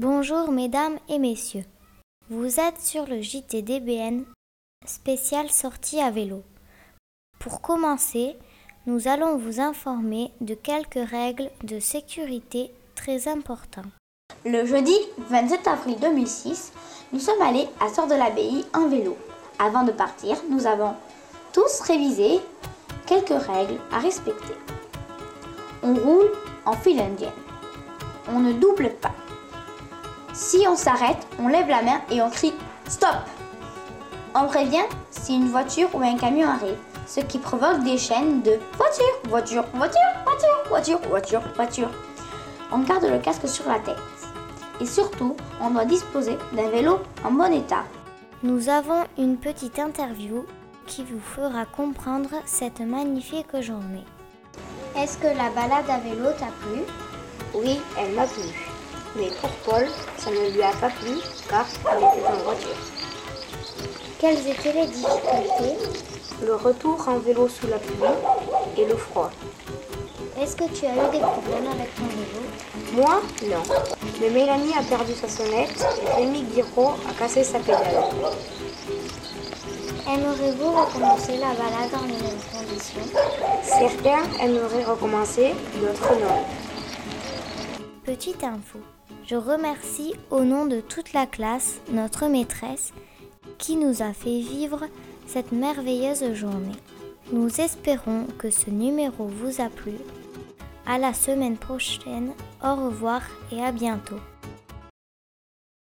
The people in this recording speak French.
Bonjour mesdames et messieurs. Vous êtes sur le JTDBN spécial sortie à vélo. Pour commencer, nous allons vous informer de quelques règles de sécurité très importantes. Le jeudi 27 avril 2006, nous sommes allés à Sort de l'Abbaye en vélo. Avant de partir, nous avons tous révisé quelques règles à respecter. On roule en file indienne. On ne double pas. Si on s'arrête, on lève la main et on crie Stop On prévient si une voiture ou un camion arrive, ce qui provoque des chaînes de voiture, voiture, voiture, voiture, voiture, voiture, voiture. On garde le casque sur la tête. Et surtout, on doit disposer d'un vélo en bon état. Nous avons une petite interview qui vous fera comprendre cette magnifique journée. Est-ce que la balade à vélo t'a plu? Oui, elle m'a plu. Mais pour Paul, ça ne lui a pas plu car il était en voiture. Quelles étaient les difficultés? Le retour en vélo sous la pluie et le froid. Est-ce que tu as eu des problèmes avec ton vélo? Moi, non. Mais Mélanie a perdu sa sonnette et Rémi Guiraud a cassé sa pédale. Aimeriez-vous recommencer la balade dans les mêmes conditions Certains aimeraient recommencer, d'autres non. Petite info. Je remercie au nom de toute la classe notre maîtresse qui nous a fait vivre cette merveilleuse journée. Nous espérons que ce numéro vous a plu. À la semaine prochaine. Au revoir et à bientôt.